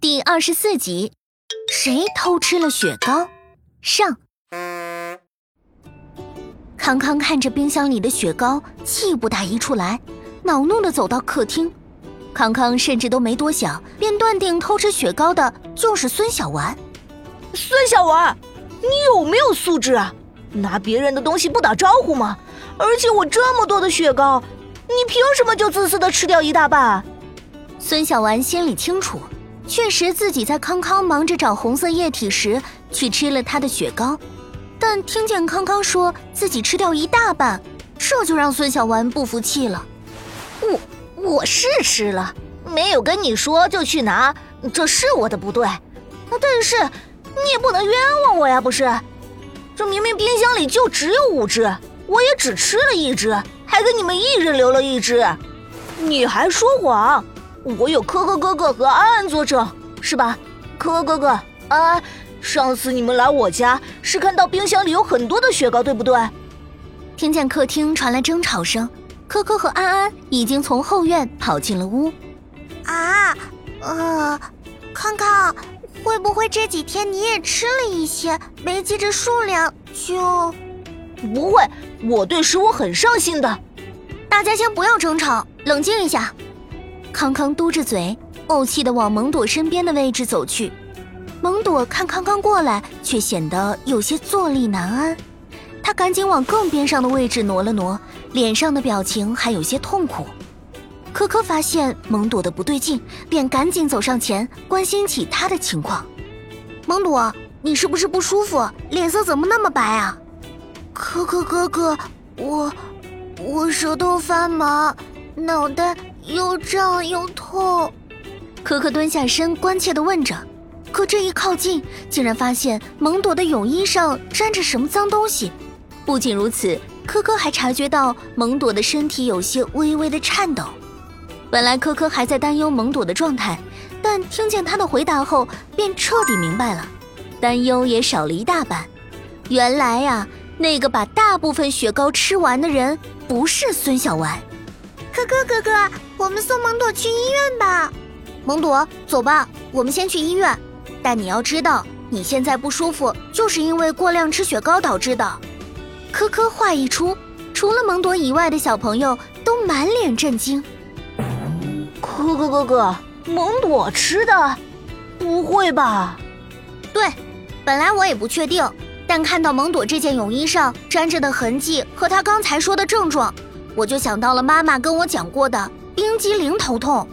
第二十四集，谁偷吃了雪糕？上。康康看着冰箱里的雪糕，气不打一处来，恼怒的走到客厅。康康甚至都没多想，便断定偷吃雪糕的就是孙小丸。孙小丸，你有没有素质啊？拿别人的东西不打招呼吗？而且我这么多的雪糕，你凭什么就自私的吃掉一大半？孙小丸心里清楚，确实自己在康康忙着找红色液体时去吃了他的雪糕。但听见康康说自己吃掉一大半，这就让孙小丸不服气了。我我是吃了，没有跟你说就去拿，这是我的不对。但是你也不能冤枉我呀，不是？这明明冰箱里就只有五只，我也只吃了一只，还给你们一人留了一只。你还说谎？我有科科哥哥和安安作证，是吧？科科哥哥，安安。上次你们来我家是看到冰箱里有很多的雪糕，对不对？听见客厅传来争吵声，科科和安安已经从后院跑进了屋。啊，呃，康康，会不会这几天你也吃了一些，没记着数量就？不会，我对食物很上心的。大家先不要争吵，冷静一下。康康嘟着嘴，怄气的往蒙朵身边的位置走去。蒙朵看康康过来，却显得有些坐立难安。他赶紧往更边上的位置挪了挪，脸上的表情还有些痛苦。科科发现蒙朵的不对劲，便赶紧走上前关心起他的情况。蒙朵，你是不是不舒服？脸色怎么那么白啊？可可哥哥，我我舌头发麻，脑袋又胀又痛。可可蹲下身，关切地问着。可这一靠近，竟然发现蒙朵的泳衣上沾着什么脏东西。不仅如此，科科还察觉到蒙朵的身体有些微微的颤抖。本来科科还在担忧蒙朵的状态，但听见他的回答后，便彻底明白了，担忧也少了一大半。原来呀，那个把大部分雪糕吃完的人不是孙小丸。科科哥哥，我们送蒙朵去医院吧。蒙朵，走吧，我们先去医院。但你要知道，你现在不舒服，就是因为过量吃雪糕导致的。科科话一出，除了蒙朵以外的小朋友都满脸震惊。科科哥哥，蒙朵吃的？不会吧？对，本来我也不确定，但看到蒙朵这件泳衣上沾着的痕迹和他刚才说的症状，我就想到了妈妈跟我讲过的冰激凌头痛。